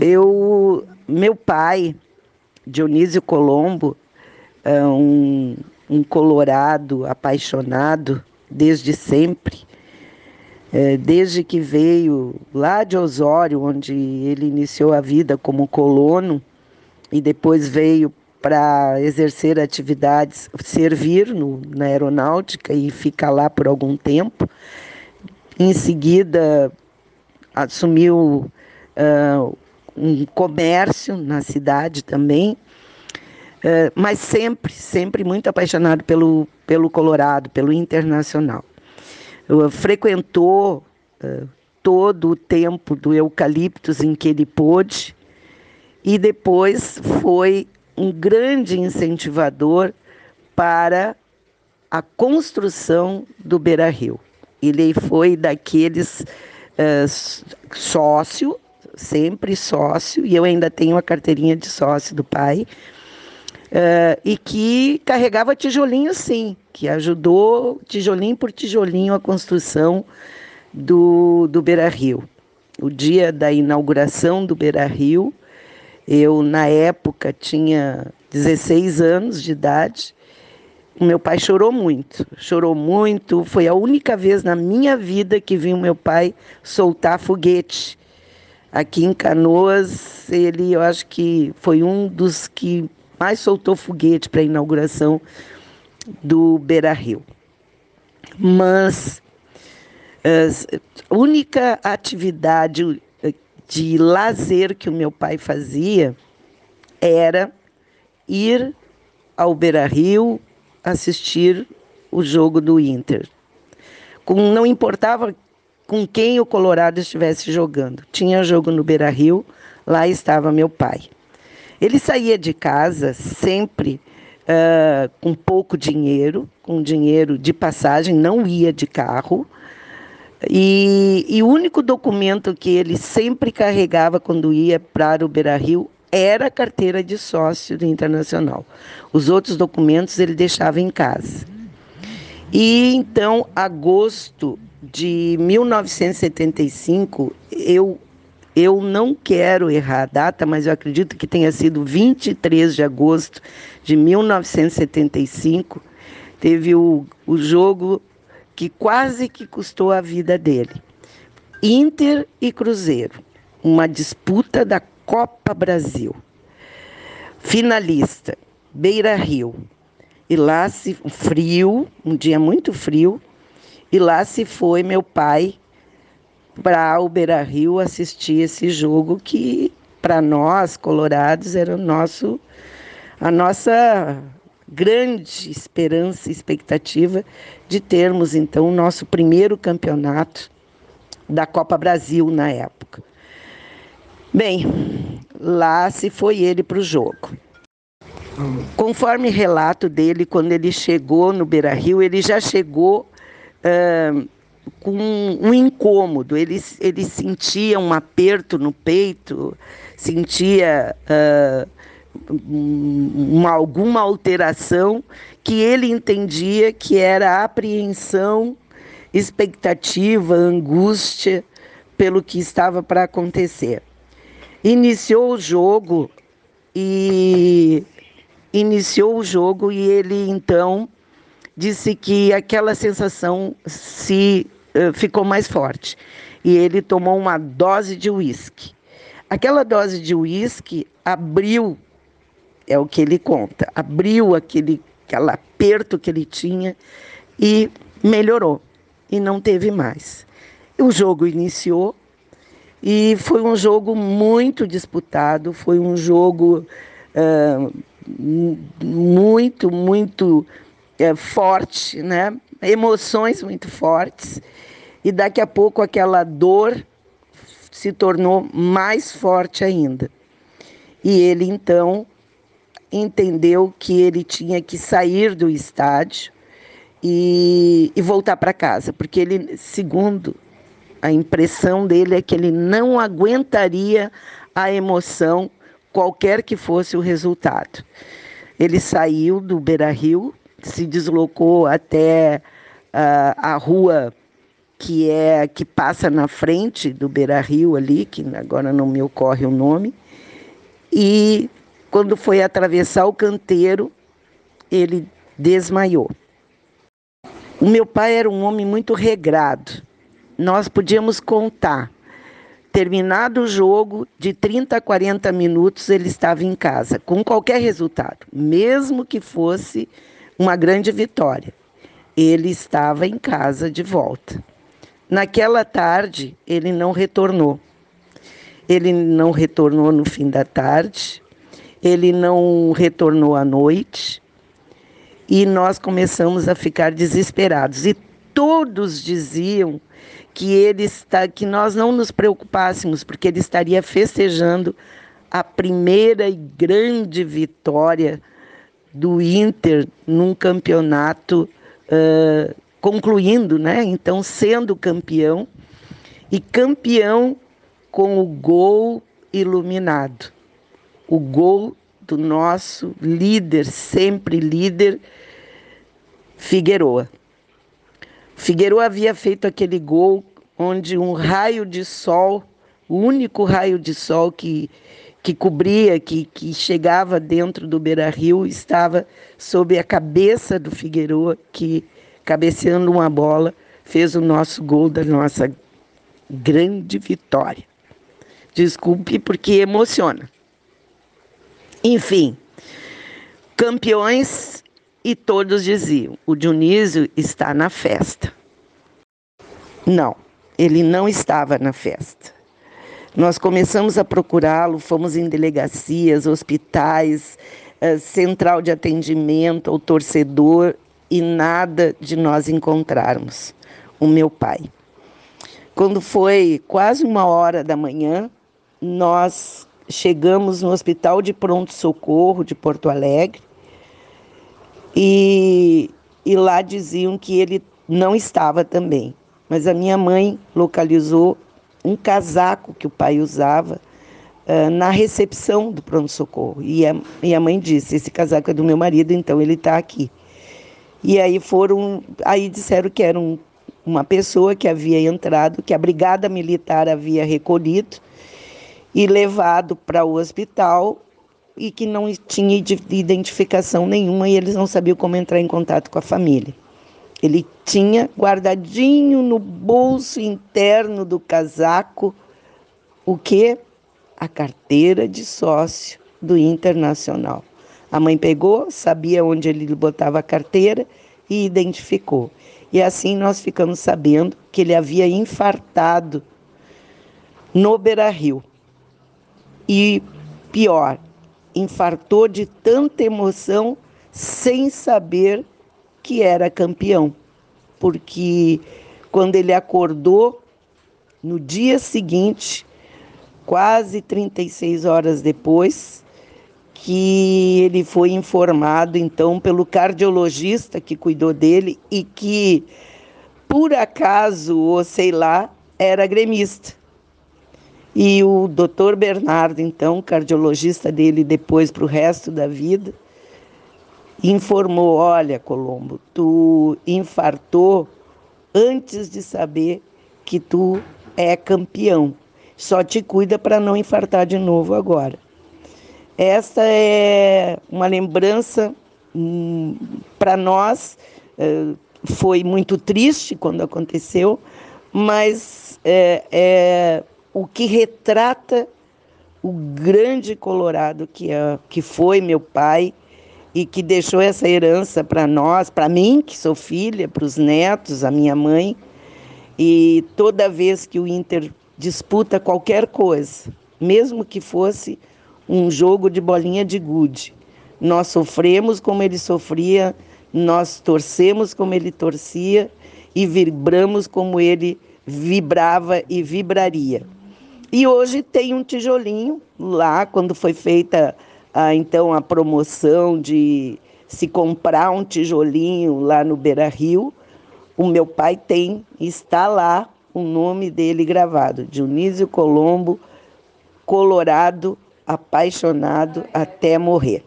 Eu, meu pai, Dionísio Colombo, é um, um colorado apaixonado desde sempre, é, desde que veio lá de Osório, onde ele iniciou a vida como colono, e depois veio para exercer atividades, servir no, na aeronáutica e ficar lá por algum tempo. Em seguida, assumiu uh, um comércio na cidade também, uh, mas sempre, sempre muito apaixonado pelo, pelo Colorado, pelo internacional. Uh, frequentou todo o tempo do eucaliptus em que ele pôde e depois foi um grande incentivador para a construção do Beira Rio. Ele foi daqueles uh, sócio, sempre sócio, e eu ainda tenho a carteirinha de sócio do pai, uh, e que carregava tijolinho sim, que ajudou tijolinho por tijolinho a construção do, do Beira Rio. O dia da inauguração do Beira Rio, eu, na época, tinha 16 anos de idade. O meu pai chorou muito, chorou muito. Foi a única vez na minha vida que vi o meu pai soltar foguete. Aqui em Canoas, ele, eu acho que foi um dos que mais soltou foguete para a inauguração do Beira Rio. Mas a única atividade de lazer que o meu pai fazia era ir ao Beira Rio assistir o jogo do Inter. Com, não importava com quem o Colorado estivesse jogando. Tinha jogo no Beira Rio, lá estava meu pai. Ele saía de casa sempre uh, com pouco dinheiro, com dinheiro de passagem, não ia de carro e, e, o único documento que ele sempre carregava quando ia para o Beira Rio era a carteira de sócio do Internacional. Os outros documentos ele deixava em casa. E então, agosto de 1975, eu, eu não quero errar a data, mas eu acredito que tenha sido 23 de agosto de 1975, teve o, o jogo que quase que custou a vida dele. Inter e Cruzeiro, uma disputa da Copa Brasil. Finalista, Beira Rio. E lá se frio, um dia muito frio, e lá se foi meu pai para o Beira Rio assistir esse jogo que para nós colorados era o nosso a nossa grande esperança e expectativa de termos então o nosso primeiro campeonato da Copa Brasil na época. Bem, lá se foi ele para o jogo. Conforme relato dele, quando ele chegou no Beira Rio, ele já chegou com um incômodo, ele, ele sentia um aperto no peito, sentia. Uh, uma, alguma alteração que ele entendia que era apreensão, expectativa, angústia pelo que estava para acontecer. Iniciou o jogo e iniciou o jogo e ele então disse que aquela sensação se uh, ficou mais forte e ele tomou uma dose de uísque. Aquela dose de uísque abriu é o que ele conta. Abriu aquele, aquele aperto que ele tinha e melhorou. E não teve mais. O jogo iniciou e foi um jogo muito disputado, foi um jogo uh, muito, muito uh, forte, né? emoções muito fortes. E daqui a pouco aquela dor se tornou mais forte ainda. E ele então entendeu que ele tinha que sair do estádio e, e voltar para casa, porque ele, segundo a impressão dele, é que ele não aguentaria a emoção, qualquer que fosse o resultado. Ele saiu do Beira Rio, se deslocou até uh, a rua que é que passa na frente do Beira Rio ali, que agora não me ocorre o nome, e quando foi atravessar o canteiro, ele desmaiou. O meu pai era um homem muito regrado. Nós podíamos contar. Terminado o jogo, de 30 a 40 minutos ele estava em casa, com qualquer resultado, mesmo que fosse uma grande vitória. Ele estava em casa de volta. Naquela tarde, ele não retornou. Ele não retornou no fim da tarde, ele não retornou à noite, e nós começamos a ficar desesperados. E todos diziam que ele está, que nós não nos preocupássemos, porque ele estaria festejando a primeira e grande vitória do Inter num campeonato uh, concluindo, né? Então, sendo campeão e campeão com o gol iluminado. O gol do nosso líder, sempre líder, Figueroa. Figueroa havia feito aquele gol onde um raio de sol, o único raio de sol que, que cobria, que, que chegava dentro do Beira Rio, estava sob a cabeça do Figueroa, que cabeceando uma bola, fez o nosso gol da nossa grande vitória. Desculpe, porque emociona. Enfim, campeões e todos diziam: o Dionísio está na festa. Não, ele não estava na festa. Nós começamos a procurá-lo, fomos em delegacias, hospitais, eh, central de atendimento ao torcedor e nada de nós encontrarmos o meu pai. Quando foi quase uma hora da manhã, nós chegamos no Hospital de Pronto Socorro de Porto Alegre e, e lá diziam que ele não estava também. Mas a minha mãe localizou um casaco que o pai usava uh, na recepção do pronto-socorro. E a, e a mãe disse: Esse casaco é do meu marido, então ele está aqui. E aí foram, aí disseram que era um, uma pessoa que havia entrado, que a brigada militar havia recolhido e levado para o hospital e que não tinha identificação nenhuma e eles não sabiam como entrar em contato com a família. Ele tinha guardadinho no bolso interno do casaco o que? A carteira de sócio do Internacional. A mãe pegou, sabia onde ele botava a carteira e identificou. E assim nós ficamos sabendo que ele havia infartado no Beira Rio. E pior, infartou de tanta emoção sem saber que era campeão. Porque quando ele acordou, no dia seguinte, quase 36 horas depois, que ele foi informado então pelo cardiologista que cuidou dele e que por acaso, ou sei lá, era gremista. E o doutor Bernardo, então, cardiologista dele depois para o resto da vida, informou: Olha, Colombo, tu infartou antes de saber que tu é campeão. Só te cuida para não infartar de novo agora. Esta é uma lembrança hum, para nós, é, foi muito triste quando aconteceu, mas é, é o que retrata o grande Colorado que, é, que foi meu pai e que deixou essa herança para nós, para mim, que sou filha, para os netos, a minha mãe. E toda vez que o Inter disputa qualquer coisa, mesmo que fosse um jogo de bolinha de gude. Nós sofremos como ele sofria, nós torcemos como ele torcia e vibramos como ele vibrava e vibraria. E hoje tem um tijolinho lá, quando foi feita então a promoção de se comprar um tijolinho lá no Beira Rio, o meu pai tem, está lá o nome dele gravado, Dionísio Colombo, Colorado apaixonado até morrer.